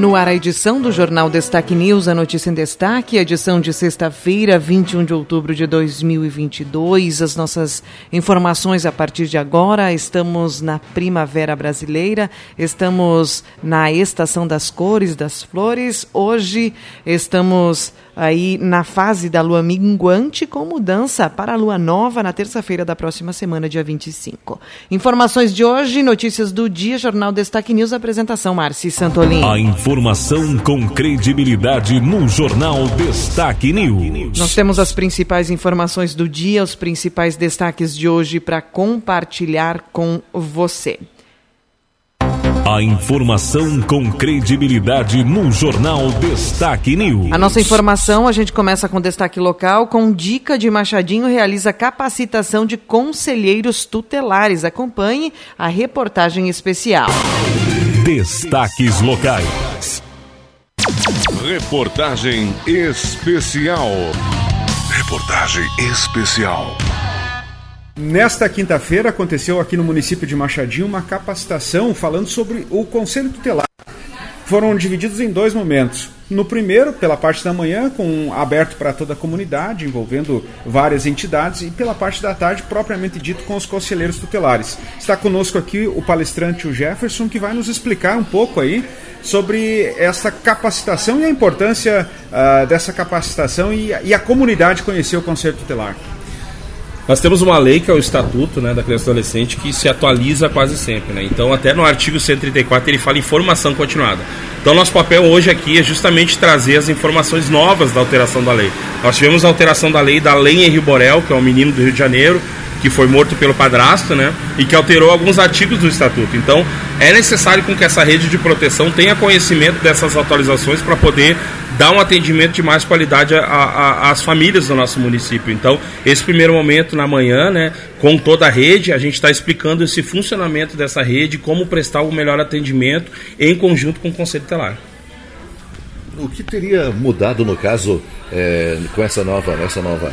No ar, a edição do Jornal Destaque News, a notícia em destaque, edição de sexta-feira, 21 de outubro de 2022. As nossas informações a partir de agora. Estamos na Primavera Brasileira, estamos na Estação das Cores, das Flores. Hoje estamos aí na fase da lua minguante, com mudança para a lua nova na terça-feira da próxima semana, dia 25. Informações de hoje, notícias do dia, Jornal Destaque News, apresentação Marci Santolin. A informação com credibilidade no Jornal Destaque News. Nós temos as principais informações do dia, os principais destaques de hoje para compartilhar com você. A informação com credibilidade no Jornal Destaque News. A nossa informação, a gente começa com destaque local, com dica de Machadinho realiza capacitação de conselheiros tutelares. Acompanhe a reportagem especial. Destaques locais. Reportagem especial. Reportagem especial. Nesta quinta-feira aconteceu aqui no município de Machadinho uma capacitação falando sobre o Conselho Tutelar. Foram divididos em dois momentos. No primeiro, pela parte da manhã, com aberto para toda a comunidade, envolvendo várias entidades, e pela parte da tarde, propriamente dito, com os conselheiros tutelares. Está conosco aqui o palestrante o Jefferson, que vai nos explicar um pouco aí sobre essa capacitação e a importância uh, dessa capacitação e, e a comunidade conhecer o Conselho Tutelar. Nós temos uma lei que é o Estatuto né, da Criança e Adolescente que se atualiza quase sempre. Né? Então, até no artigo 134 ele fala em formação continuada. Então, nosso papel hoje aqui é justamente trazer as informações novas da alteração da lei. Nós tivemos a alteração da lei da Lei Henri Borel, que é um menino do Rio de Janeiro, que foi morto pelo padrasto, né? E que alterou alguns artigos do estatuto. Então, é necessário com que essa rede de proteção tenha conhecimento dessas atualizações para poder dar um atendimento de mais qualidade às famílias do nosso município. Então, esse primeiro momento na manhã, né, com toda a rede, a gente está explicando esse funcionamento dessa rede, como prestar o melhor atendimento em conjunto com o Conselho Telar. O que teria mudado no caso é, com essa nova, essa nova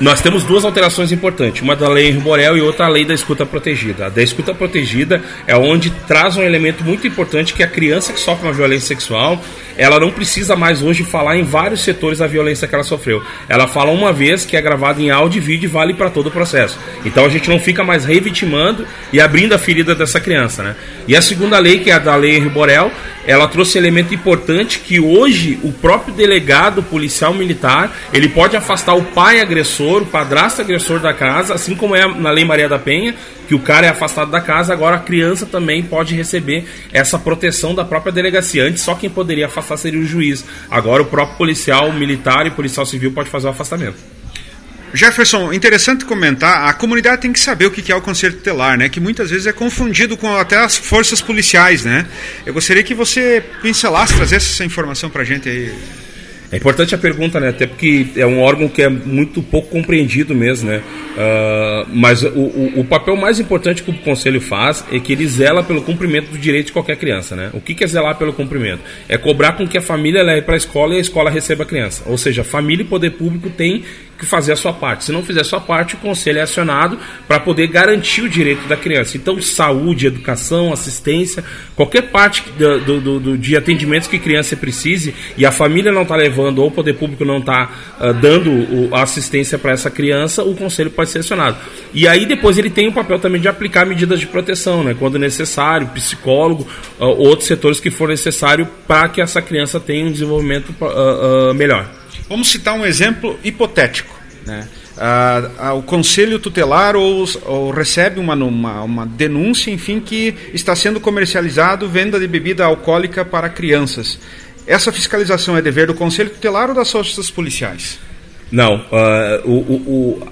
nós temos duas alterações importantes, uma da lei Borel e outra a lei da escuta protegida. A da escuta protegida é onde traz um elemento muito importante que a criança que sofre uma violência sexual, ela não precisa mais hoje falar em vários setores a violência que ela sofreu. Ela fala uma vez que é gravada em áudio e vídeo e vale para todo o processo. Então a gente não fica mais revitimando e abrindo a ferida dessa criança, né? E a segunda lei, que é a da lei Henri Borel, ela trouxe elemento importante que hoje o próprio delegado policial militar, ele pode afastar o pai agressor, o padrasto agressor da casa, assim como é na Lei Maria da Penha, que o cara é afastado da casa, agora a criança também pode receber essa proteção da própria delegacia. Antes só quem poderia afastar seria o juiz. Agora o próprio policial militar e policial civil pode fazer o afastamento. Jefferson, interessante comentar, a comunidade tem que saber o que é o conselho tutelar, né? Que muitas vezes é confundido com até as forças policiais, né? Eu gostaria que você pincelasse, trazesse essa informação para a gente aí. É importante a pergunta, né? Até porque é um órgão que é muito pouco compreendido mesmo, né? Uh, mas o, o, o, papel mais importante que o Conselho faz é que ele zela pelo cumprimento do direito de qualquer criança, né? O que, que é zelar pelo cumprimento? É cobrar com que a família leve para a escola e a escola receba a criança. Ou seja, família e poder público tem que fazer a sua parte. Se não fizer a sua parte, o conselho é acionado para poder garantir o direito da criança. Então, saúde, educação, assistência, qualquer parte do, do, do de atendimentos que a criança precise e a família não está levando ou o poder público não está uh, dando o, a assistência para essa criança, o conselho pode ser acionado. E aí depois ele tem o papel também de aplicar medidas de proteção, né, quando necessário, psicólogo, uh, outros setores que for necessário para que essa criança tenha um desenvolvimento uh, melhor. Vamos citar um exemplo hipotético. Né? Ah, ah, o conselho tutelar ou, ou recebe uma, uma, uma, denúncia, enfim, que está sendo comercializado venda de bebida alcoólica para crianças. Essa fiscalização é dever do conselho tutelar ou das forças policiais? Não. Uh, o, o, o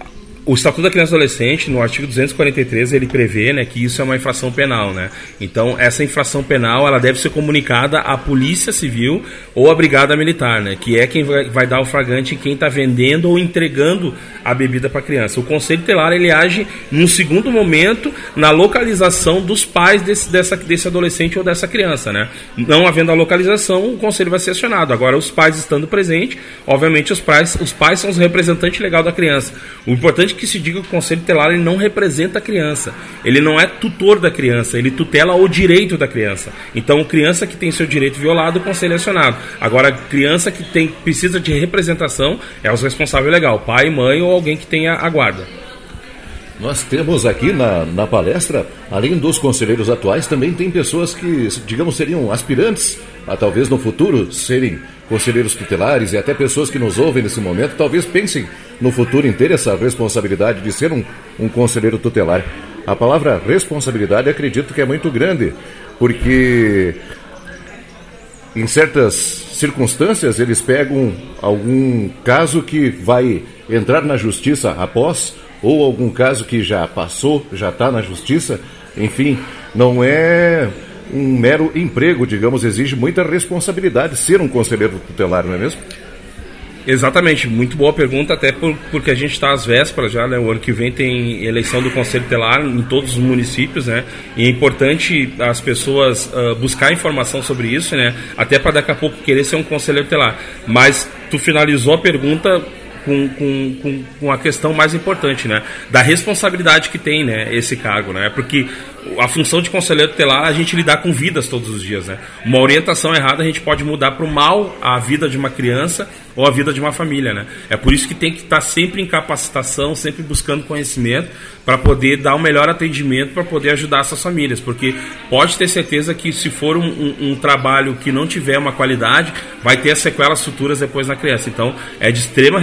Estatuto da Criança e Adolescente, no artigo 243, ele prevê né, que isso é uma infração penal. Né? Então, essa infração penal ela deve ser comunicada à Polícia Civil ou à Brigada Militar, né, que é quem vai, vai dar o flagrante quem está vendendo ou entregando a bebida para a criança. O Conselho Telar ele age num segundo momento na localização dos pais desse, dessa, desse adolescente ou dessa criança. Né? Não havendo a localização, o Conselho vai ser acionado. Agora, os pais estando presentes, obviamente os pais, os pais são os representantes legais da criança. O importante é que se diga que o Conselho Telar ele não representa a criança. Ele não é tutor da criança, ele tutela o direito da criança. Então, criança que tem seu direito violado, o Conselho é acionado. Agora, criança que tem, precisa de representação é os responsáveis legal, pai, mãe ou alguém que tenha a guarda. Nós temos aqui na, na palestra, além dos conselheiros atuais, também tem pessoas que, digamos, seriam aspirantes a talvez no futuro serem conselheiros tutelares e até pessoas que nos ouvem nesse momento, talvez pensem no futuro em ter essa responsabilidade de ser um, um conselheiro tutelar. A palavra responsabilidade acredito que é muito grande, porque em certas circunstâncias eles pegam algum caso que vai entrar na justiça após, ou algum caso que já passou, já está na justiça, enfim, não é um mero emprego, digamos, exige muita responsabilidade ser um conselheiro tutelar, não é mesmo? Exatamente, muito boa pergunta, até por, porque a gente está às vésperas já, né? O ano que vem tem eleição do Conselho Tutelar em todos os municípios, né? E é importante as pessoas uh, buscar informação sobre isso, né? Até para daqui a pouco querer ser um conselheiro tutelar. Mas tu finalizou a pergunta com, com, com, com a questão mais importante, né? Da responsabilidade que tem, né? Esse cargo, né? Porque a função de conselheiro tutelar a gente lidar com vidas todos os dias, né? Uma orientação errada a gente pode mudar para o mal a vida de uma criança ou a vida de uma família, né? É por isso que tem que estar sempre em capacitação, sempre buscando conhecimento para poder dar o um melhor atendimento para poder ajudar essas famílias, porque pode ter certeza que se for um, um, um, trabalho que não tiver uma qualidade, vai ter as sequelas futuras depois na criança. Então, é de extrema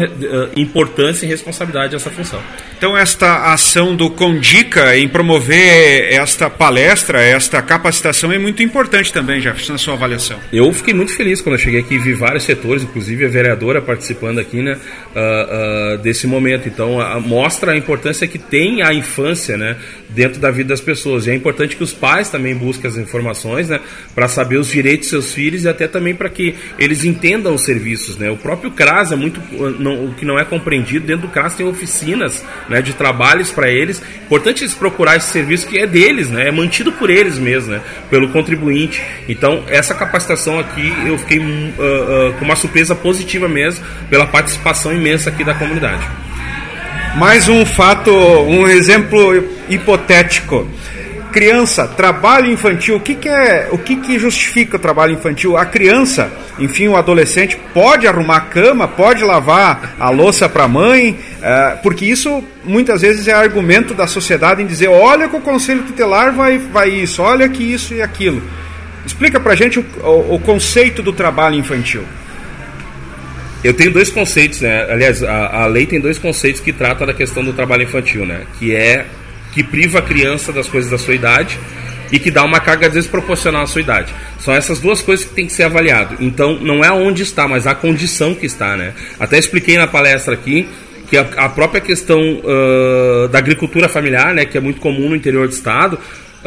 importância e responsabilidade essa função. Então, esta ação do Condica em promover esta palestra, esta capacitação é muito importante também, Jefferson, na sua avaliação. Eu fiquei muito feliz quando eu cheguei aqui e vi vários setores, inclusive a vereadora participando aqui né, uh, uh, desse momento. Então, uh, mostra a importância que tem a infância né, dentro da vida das pessoas. E é importante que os pais também busquem as informações né, para saber os direitos dos seus filhos e até também para que eles entendam os serviços. Né. O próprio CRAS é muito. Não, o que não é compreendido, dentro do CRAS tem oficinas né, de trabalhos para eles. Importante eles procurar esse serviço que é deles, né, é mantido por eles mesmo, né, pelo contribuinte. Então, essa capacitação aqui eu fiquei uh, uh, com uma surpresa positiva mesmo pela participação imensa aqui da comunidade. Mais um fato, um exemplo hipotético. Criança, trabalho infantil, o que, que é, o que, que justifica o trabalho infantil? A criança, enfim, o adolescente pode arrumar a cama, pode lavar a louça para a mãe, uh, porque isso muitas vezes é argumento da sociedade em dizer, olha que o conselho tutelar vai, vai isso, olha que isso e aquilo. Explica para gente o, o, o conceito do trabalho infantil. Eu tenho dois conceitos, né? Aliás, a, a, lei tem dois conceitos que tratam da questão do trabalho infantil, né? Que é que priva a criança das coisas da sua idade e que dá uma carga desproporcional à sua idade. São essas duas coisas que tem que ser avaliado. Então, não é onde está, mas a condição que está, né? Até expliquei na palestra aqui que a, a própria questão uh, da agricultura familiar, né, que é muito comum no interior do estado,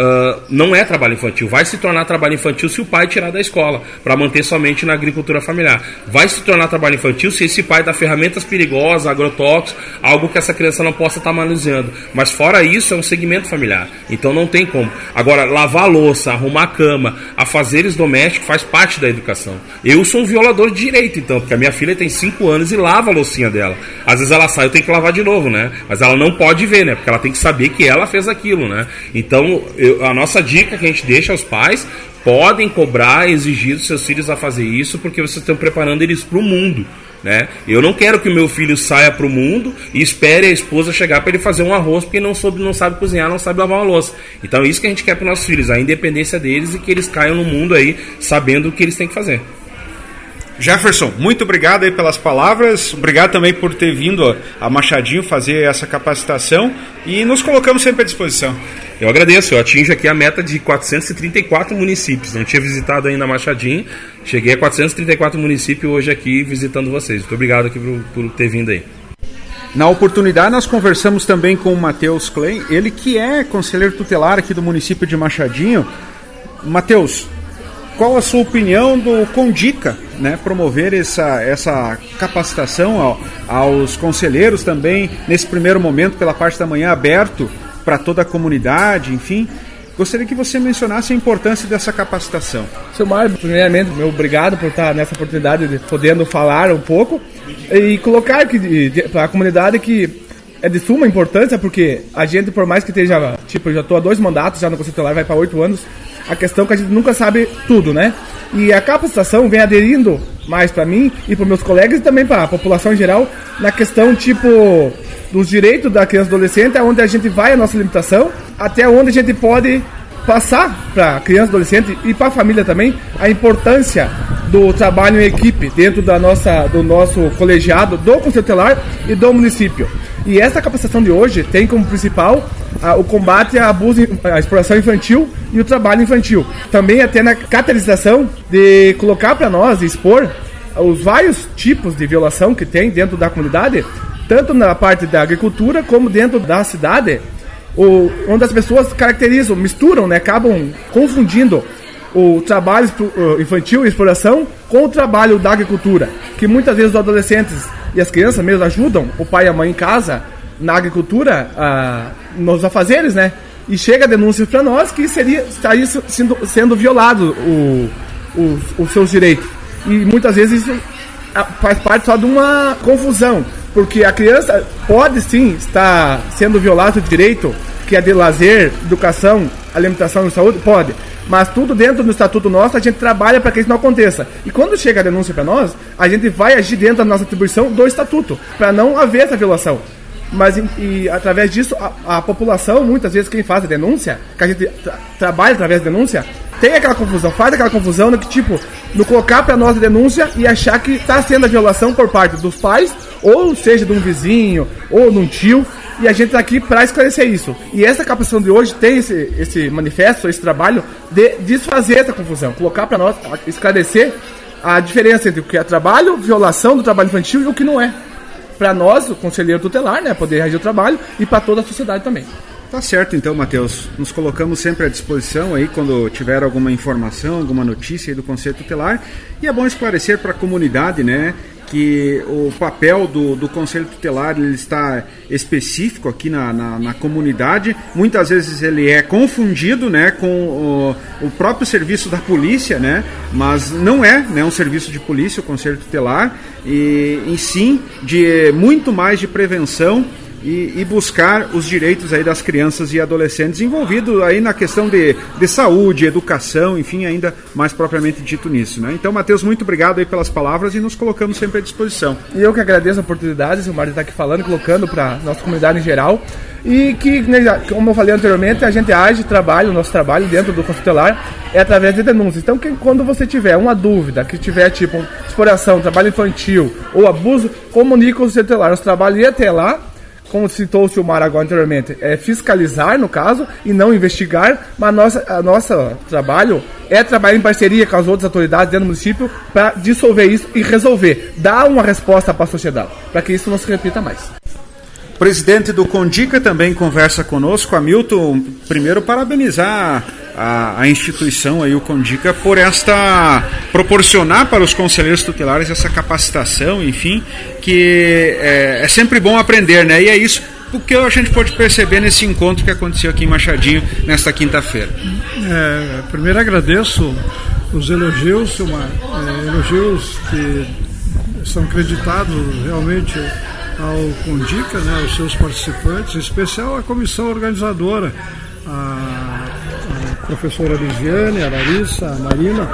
Uh, não é trabalho infantil. Vai se tornar trabalho infantil se o pai tirar da escola, para manter somente na agricultura familiar. Vai se tornar trabalho infantil se esse pai dá ferramentas perigosas, agrotóxicos, algo que essa criança não possa estar tá manuseando. Mas fora isso, é um segmento familiar. Então não tem como. Agora, lavar louça, arrumar a cama, a fazeres domésticos faz parte da educação. Eu sou um violador de direito, então, porque a minha filha tem 5 anos e lava a loucinha dela. Às vezes ela sai, eu tenho que lavar de novo, né? Mas ela não pode ver, né? Porque ela tem que saber que ela fez aquilo, né? Então, eu, a nossa dica que a gente deixa aos pais podem cobrar, exigir dos seus filhos a fazer isso, porque vocês estão preparando eles para o mundo. Né? Eu não quero que o meu filho saia para o mundo e espere a esposa chegar para ele fazer um arroz porque não, soube, não sabe cozinhar, não sabe lavar uma louça. Então é isso que a gente quer para nossos filhos, a independência deles e que eles caiam no mundo aí sabendo o que eles têm que fazer. Jefferson, muito obrigado aí pelas palavras, obrigado também por ter vindo a Machadinho fazer essa capacitação e nos colocamos sempre à disposição. Eu agradeço, eu atingo aqui a meta de 434 municípios. Não tinha visitado ainda Machadinho, cheguei a 434 municípios hoje aqui visitando vocês. Muito obrigado aqui por, por ter vindo aí. Na oportunidade, nós conversamos também com o Matheus Klein, ele que é conselheiro tutelar aqui do município de Machadinho. Matheus, qual a sua opinião do Condica, né, promover essa, essa capacitação ao, aos conselheiros também, nesse primeiro momento, pela parte da manhã, aberto para toda a comunidade, enfim. Gostaria que você mencionasse a importância dessa capacitação. Seu Mário, primeiramente, meu obrigado por estar nessa oportunidade de podendo falar um pouco e colocar para a comunidade que é de suma importância porque a gente, por mais que esteja, tipo, eu já estou há dois mandatos já no Conselho Tutelar, vai para oito anos, a questão é que a gente nunca sabe tudo, né? E a capacitação vem aderindo mais para mim e para meus colegas e também para a população em geral na questão, tipo, dos direitos da criança e adolescente, onde a gente vai a nossa limitação, até onde a gente pode passar para criança e adolescente e para a família também a importância do trabalho em equipe dentro da nossa, do nosso colegiado, do Conselho Telar e do município. E essa capacitação de hoje tem como principal a, o combate à abuso, à exploração infantil e o trabalho infantil. Também até na catalisação de colocar para nós expor os vários tipos de violação que tem dentro da comunidade, tanto na parte da agricultura como dentro da cidade, onde as pessoas caracterizam, misturam, né, acabam confundindo o trabalho infantil e exploração com o trabalho da agricultura, que muitas vezes os adolescentes e as crianças mesmo ajudam o pai e a mãe em casa na agricultura, ah, nos afazeres, né? E chega denúncia para nós que seria estaria sendo, sendo violado o, o, os seus direitos. E muitas vezes isso ah, faz parte só de uma confusão, porque a criança pode sim estar sendo violado o direito que é de lazer, educação, alimentação e saúde, pode. Mas tudo dentro do estatuto nosso, a gente trabalha para que isso não aconteça. E quando chega a denúncia para nós, a gente vai agir dentro da nossa atribuição do estatuto, para não haver essa violação. Mas e, através disso, a, a, população, muitas vezes quem faz a denúncia, que a gente tra trabalha através da denúncia, tem aquela confusão, faz aquela confusão no que, tipo, no colocar para nós a denúncia e achar que está sendo a violação por parte dos pais, ou seja, de um vizinho, ou de um tio, e a gente está aqui para esclarecer isso. E essa capacitação de hoje tem esse, esse manifesto, esse trabalho de desfazer essa confusão, colocar para nós, esclarecer a diferença entre o que é trabalho, violação do trabalho infantil e o que não é. Para nós, o conselheiro tutelar, né, poder reagir o trabalho e para toda a sociedade também. Tá certo então, Matheus. Nos colocamos sempre à disposição aí quando tiver alguma informação, alguma notícia aí do Conselho Tutelar. E é bom esclarecer para a comunidade, né, que o papel do, do Conselho Tutelar ele está específico aqui na, na, na, comunidade. Muitas vezes ele é confundido né, com o, o, próprio serviço da polícia, né, mas não é né, um serviço de polícia, o Conselho Tutelar, e, e sim de muito mais de prevenção e, e, buscar os direitos aí das crianças e adolescentes envolvidos aí na questão de, de saúde, educação, enfim, ainda mais propriamente dito nisso. Né? Então, Matheus, muito obrigado aí pelas palavras e nos colocamos sempre à disposição. E eu que agradeço a oportunidade, o Mário está aqui falando, colocando para nossa comunidade em geral. E que, né, como eu falei anteriormente, a gente age, trabalha, o nosso trabalho dentro do consultelar é através de denúncias. Então, que, quando você tiver uma dúvida, que tiver tipo exploração, trabalho infantil ou abuso, comunique com o consultelar. Nosso trabalho ia até lá como citou o Silmar agora anteriormente, é fiscalizar, no caso, e não investigar, mas nossa, a nosso trabalho é trabalhar em parceria com as outras autoridades dentro do município para dissolver isso e resolver, dar uma resposta para a sociedade, para que isso não se repita mais. Presidente do Condica também conversa conosco, Hamilton. Primeiro, parabenizar a, a, instituição aí, o Condica, por esta proporcionar para os conselheiros tutelares essa capacitação, enfim, que é, é sempre bom aprender, né? E é isso porque a gente pode perceber nesse encontro que aconteceu aqui em Machadinho nesta quinta-feira. É, primeiro agradeço os elogios, uma, é, elogios que são creditados realmente ao Condica, né, aos seus participantes, em especial à comissão organizadora, a, a professora Lisiane, a Larissa, a Marina,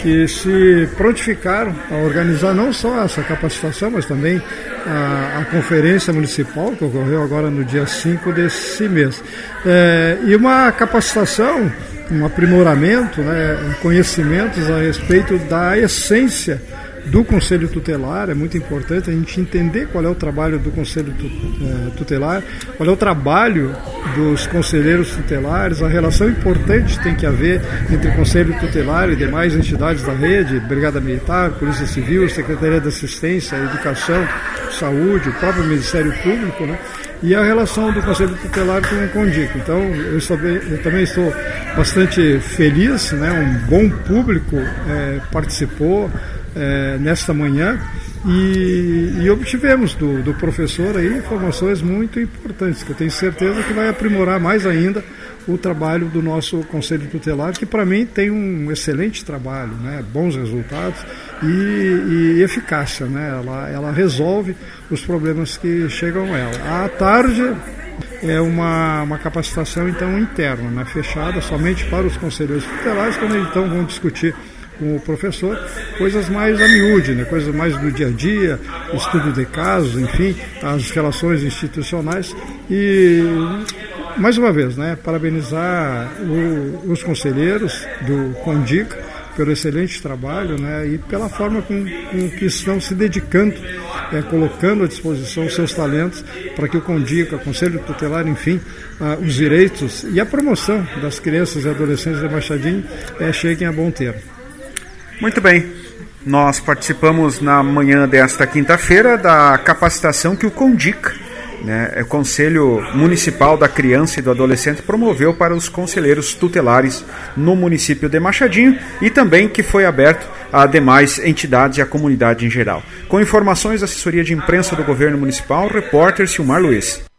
que se prontificaram a organizar não só essa capacitação, mas também a, a conferência municipal, que ocorreu agora no dia 5 desse mês. É, e uma capacitação, um aprimoramento, né, conhecimentos a respeito da essência do Conselho Tutelar, é muito importante a gente entender qual é o trabalho do Conselho eh, Tutelar, qual é o trabalho dos conselheiros tutelares, a relação importante tem que haver entre Conselho Tutelar e demais entidades da rede, Brigada Militar, Polícia Civil, Secretaria de Assistência, Educação, Saúde, o próprio Ministério Público, né? e a relação do Conselho Tutelar com o Condico. Então, eu, eu também estou bastante feliz, né? um bom público é, participou é, nesta manhã e, e obtivemos do, do, professor aí informações muito importantes, que eu tenho certeza que vai aprimorar mais ainda o trabalho do nosso Conselho Tutelar, que para mim tem um excelente trabalho, né? bons resultados e, e eficácia. Né? Ela, ela resolve os problemas que chegam a ela. À tarde é uma, uma capacitação então interna, né? fechada somente para os conselheiros tutelares, quando então vão discutir com o professor coisas mais a miúde, né? coisas mais do dia a dia, estudo de casos, enfim, as relações institucionais e mais uma vez, né, parabenizar o, os conselheiros do Condica pelo excelente trabalho né, e pela forma com, com que estão se dedicando, é, colocando à disposição seus talentos para que o Condica, o Conselho Tutelar, enfim, ah, os direitos e a promoção das crianças e adolescentes de Machadinho é, cheguem a bom termo. Muito bem. Nós participamos na manhã desta quinta-feira da capacitação que o Condica né, é o Conselho Municipal da Criança e do Adolescente promoveu para os conselheiros tutelares no município de Machadinho e também que foi aberto a demais entidades e à comunidade em geral. Com informações da assessoria de imprensa do governo municipal, repórter Silmar Luiz.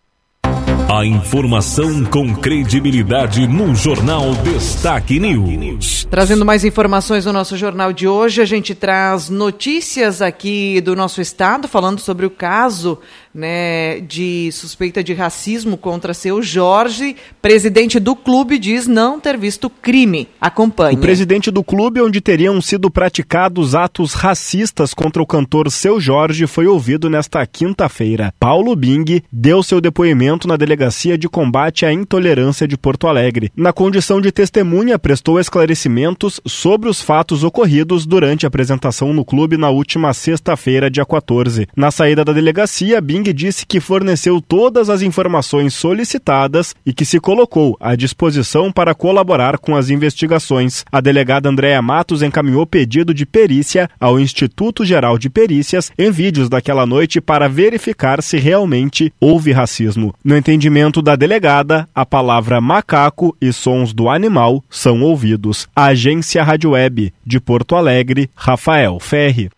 A informação com credibilidade no Jornal Destaque News. Trazendo mais informações no nosso jornal de hoje, a gente traz notícias aqui do nosso estado, falando sobre o caso né, de suspeita de racismo contra seu Jorge. Presidente do clube diz não ter visto crime. Acompanhe. O presidente do clube, onde teriam sido praticados atos racistas contra o cantor seu Jorge, foi ouvido nesta quinta-feira. Paulo Bing deu seu depoimento na delegacia de combate à intolerância de Porto Alegre. Na condição de testemunha, prestou esclarecimentos sobre os fatos ocorridos durante a apresentação no clube na última sexta-feira, dia 14. Na saída da delegacia, Bing Disse que forneceu todas as informações solicitadas e que se colocou à disposição para colaborar com as investigações. A delegada Andréa Matos encaminhou pedido de perícia ao Instituto Geral de Perícias em vídeos daquela noite para verificar se realmente houve racismo. No entendimento da delegada, a palavra macaco e sons do animal são ouvidos. A agência Rádio Web de Porto Alegre, Rafael Ferri.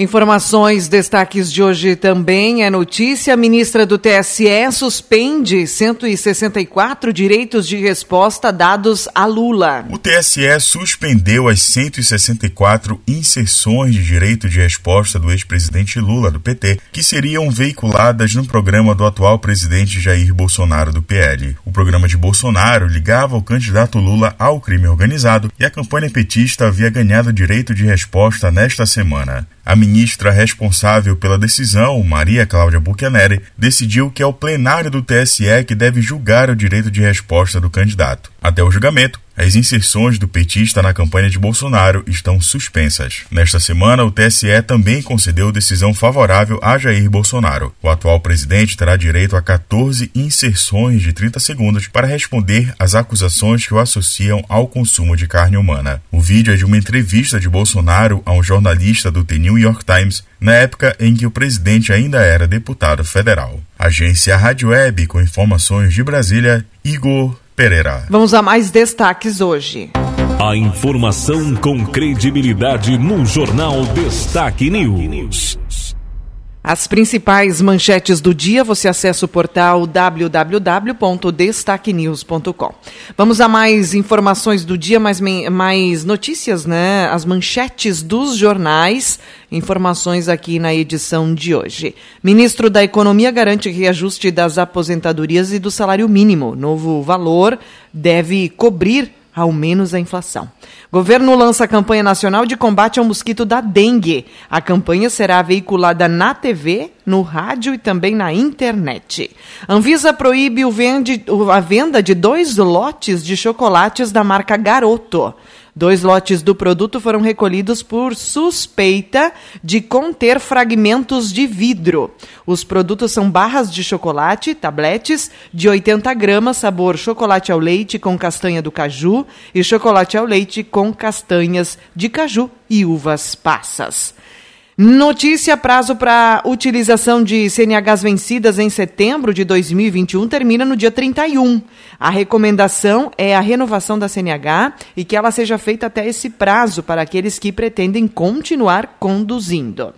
Informações, destaques de hoje também é notícia. A ministra do TSE suspende 164 direitos de resposta dados a Lula. O TSE suspendeu as 164 inserções de direito de resposta do ex-presidente Lula, do PT, que seriam veiculadas no programa do atual presidente Jair Bolsonaro, do PL. O programa de Bolsonaro ligava o candidato Lula ao crime organizado e a campanha petista havia ganhado direito de resposta nesta semana. A ministra responsável pela decisão, Maria Cláudia Buchaneri, decidiu que é o plenário do TSE que deve julgar o direito de resposta do candidato. Até o julgamento, as inserções do petista na campanha de Bolsonaro estão suspensas. Nesta semana, o TSE também concedeu decisão favorável a Jair Bolsonaro. O atual presidente terá direito a 14 inserções de 30 segundos para responder às acusações que o associam ao consumo de carne humana. O vídeo é de uma entrevista de Bolsonaro a um jornalista do The New York Times na época em que o presidente ainda era deputado federal. Agência Rádio Web com informações de Brasília, Igor Pereira. Vamos a mais destaques hoje. A informação com credibilidade no Jornal Destaque News. As principais manchetes do dia você acessa o portal www.destaquenews.com. Vamos a mais informações do dia, mais, mais notícias, né? As manchetes dos jornais, informações aqui na edição de hoje. Ministro da Economia garante reajuste das aposentadorias e do salário mínimo. Novo valor deve cobrir ao menos a inflação. Governo lança a campanha nacional de combate ao mosquito da dengue. A campanha será veiculada na TV, no rádio e também na internet. Anvisa proíbe vende, a venda de dois lotes de chocolates da marca Garoto. Dois lotes do produto foram recolhidos por suspeita de conter fragmentos de vidro. Os produtos são barras de chocolate, tabletes de 80 gramas, sabor chocolate ao leite com castanha do caju e chocolate ao leite com castanhas de caju e uvas passas. Notícia: prazo para utilização de CNHs vencidas em setembro de 2021 termina no dia 31. A recomendação é a renovação da CNH e que ela seja feita até esse prazo para aqueles que pretendem continuar conduzindo.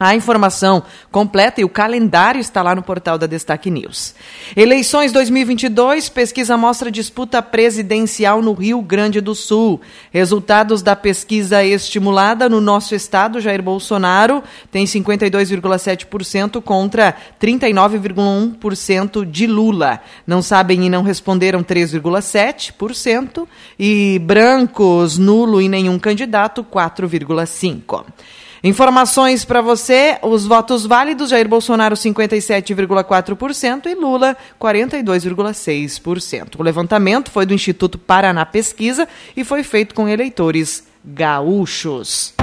A informação completa e o calendário está lá no portal da Destaque News. Eleições 2022, pesquisa mostra disputa presidencial no Rio Grande do Sul. Resultados da pesquisa estimulada no nosso estado, Jair Bolsonaro tem 52,7% contra 39,1% de Lula. Não sabem e não responderam 3,7% e brancos, nulo e nenhum candidato 4,5%. Informações para você: os votos válidos, Jair Bolsonaro 57,4% e Lula 42,6%. O levantamento foi do Instituto Paraná Pesquisa e foi feito com eleitores gaúchos.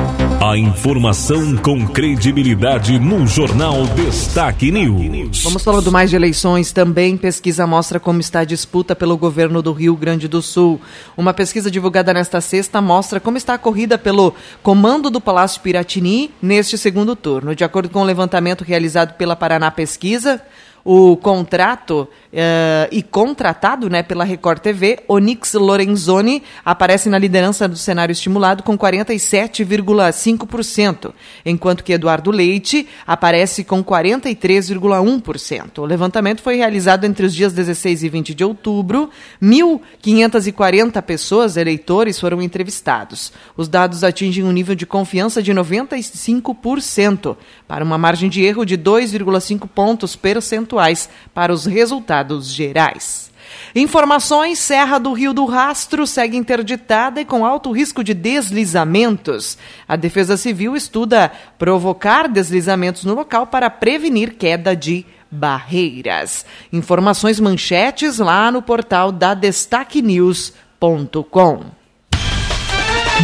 A informação com credibilidade no Jornal Destaque News. Vamos falando mais de eleições também. Pesquisa mostra como está a disputa pelo governo do Rio Grande do Sul. Uma pesquisa divulgada nesta sexta mostra como está a corrida pelo comando do Palácio Piratini neste segundo turno. De acordo com o levantamento realizado pela Paraná Pesquisa, o contrato uh, e contratado né, pela Record TV, Onix Lorenzoni aparece na liderança do cenário estimulado com 47,5%, enquanto que Eduardo Leite aparece com 43,1%. O levantamento foi realizado entre os dias 16 e 20 de outubro. 1.540 pessoas, eleitores, foram entrevistados. Os dados atingem um nível de confiança de 95%, para uma margem de erro de 2,5 pontos percentuais percentuais para os resultados gerais. Informações: Serra do Rio do Rastro segue interditada e com alto risco de deslizamentos. A Defesa Civil estuda provocar deslizamentos no local para prevenir queda de barreiras. Informações manchetes lá no portal da destaquenews.com.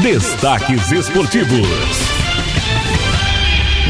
Destaques esportivos.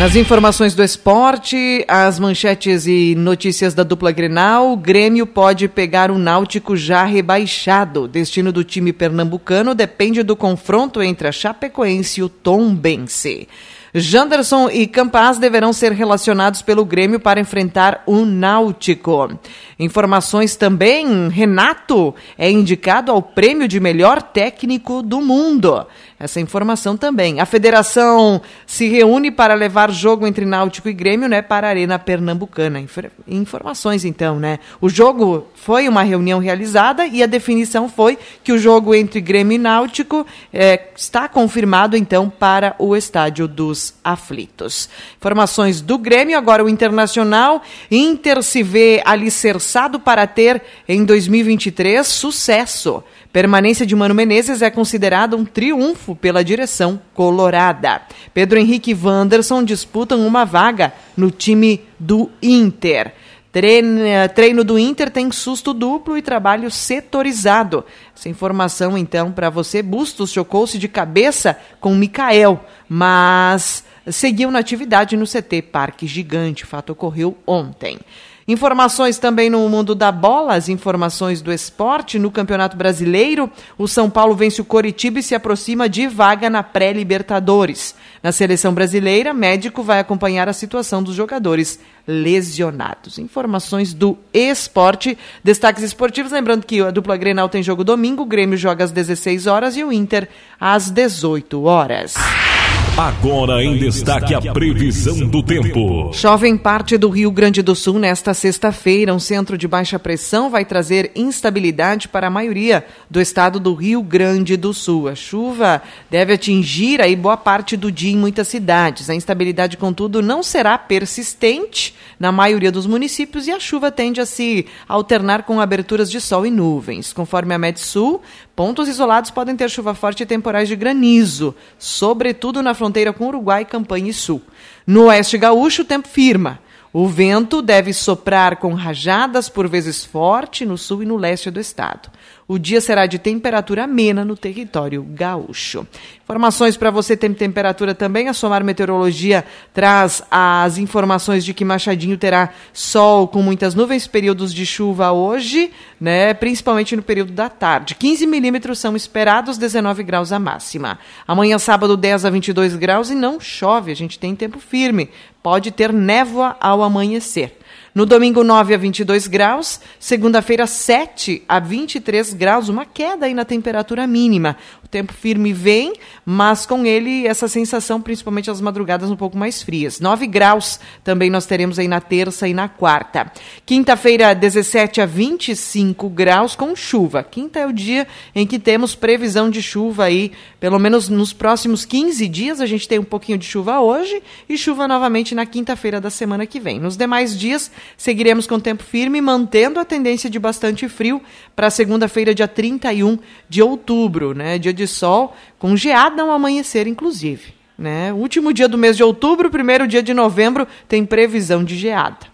Nas informações do esporte, as manchetes e notícias da dupla Grenal, o Grêmio pode pegar o Náutico já rebaixado. Destino do time pernambucano depende do confronto entre a Chapecoense e o Tombense. Janderson e Campaz deverão ser relacionados pelo Grêmio para enfrentar o Náutico. Informações também: Renato é indicado ao prêmio de melhor técnico do mundo. Essa informação também. A federação se reúne para levar jogo entre Náutico e Grêmio, né, para a Arena Pernambucana. Informações então, né? O jogo foi uma reunião realizada e a definição foi que o jogo entre Grêmio e Náutico é, está confirmado então para o estádio dos Aflitos. Informações do Grêmio, agora o Internacional. Inter se vê alicerçado para ter em 2023 sucesso. Permanência de Mano Menezes é considerada um triunfo pela direção colorada. Pedro Henrique e Wanderson disputam uma vaga no time do Inter. Treino do Inter tem susto duplo e trabalho setorizado. Essa informação, então, para você. Bustos chocou-se de cabeça com Mikael, mas seguiu na atividade no CT Parque Gigante. O fato ocorreu ontem. Informações também no mundo da bola, as informações do esporte. No Campeonato Brasileiro, o São Paulo vence o Coritiba e se aproxima de vaga na pré-Libertadores. Na seleção brasileira, médico vai acompanhar a situação dos jogadores lesionados. Informações do esporte, destaques esportivos. Lembrando que a dupla Grenal tem jogo domingo, o Grêmio joga às 16 horas e o Inter às 18 horas. Agora em destaque a previsão do tempo. Chove em parte do Rio Grande do Sul nesta sexta-feira. Um centro de baixa pressão vai trazer instabilidade para a maioria do estado do Rio Grande do Sul. A chuva deve atingir aí boa parte do dia em muitas cidades. A instabilidade, contudo, não será persistente na maioria dos municípios e a chuva tende a se alternar com aberturas de sol e nuvens. Conforme a Metsul, pontos isolados podem ter chuva forte e temporais de granizo, sobretudo na fronteira com Uruguai, Campanha e Sul. No oeste gaúcho, o tempo firma. O vento deve soprar com rajadas por vezes forte no sul e no leste do estado. O dia será de temperatura amena no território gaúcho. Informações para você tem temperatura também. A Somar Meteorologia traz as informações de que Machadinho terá sol com muitas nuvens, períodos de chuva hoje, né, principalmente no período da tarde. 15 milímetros são esperados, 19 graus a máxima. Amanhã, sábado, 10 a 22 graus e não chove. A gente tem tempo firme. Pode ter névoa ao amanhecer. No domingo, 9 a 22 graus. Segunda-feira, 7 a 23 graus. Uma queda aí na temperatura mínima. O tempo firme vem, mas com ele essa sensação, principalmente as madrugadas um pouco mais frias. 9 graus também nós teremos aí na terça e na quarta. Quinta-feira, 17 a 25 graus com chuva. Quinta é o dia em que temos previsão de chuva aí, pelo menos nos próximos 15 dias. A gente tem um pouquinho de chuva hoje e chuva novamente na quinta-feira da semana que vem. Nos demais dias, Seguiremos com tempo firme, mantendo a tendência de bastante frio para segunda-feira, dia 31 de outubro, né? Dia de sol, com geada ao amanhecer, inclusive. Né? Último dia do mês de outubro, primeiro dia de novembro, tem previsão de geada.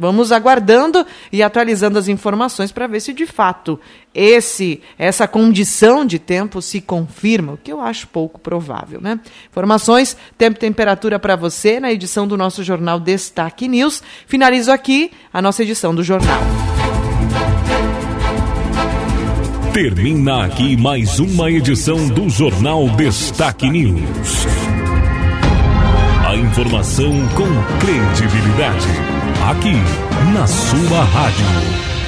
Vamos aguardando e atualizando as informações para ver se de fato esse essa condição de tempo se confirma, o que eu acho pouco provável, né? Informações, tempo e temperatura para você na edição do nosso jornal Destaque News. Finalizo aqui a nossa edição do jornal. Termina aqui mais uma edição do jornal Destaque News. A informação com credibilidade aqui na sua rádio.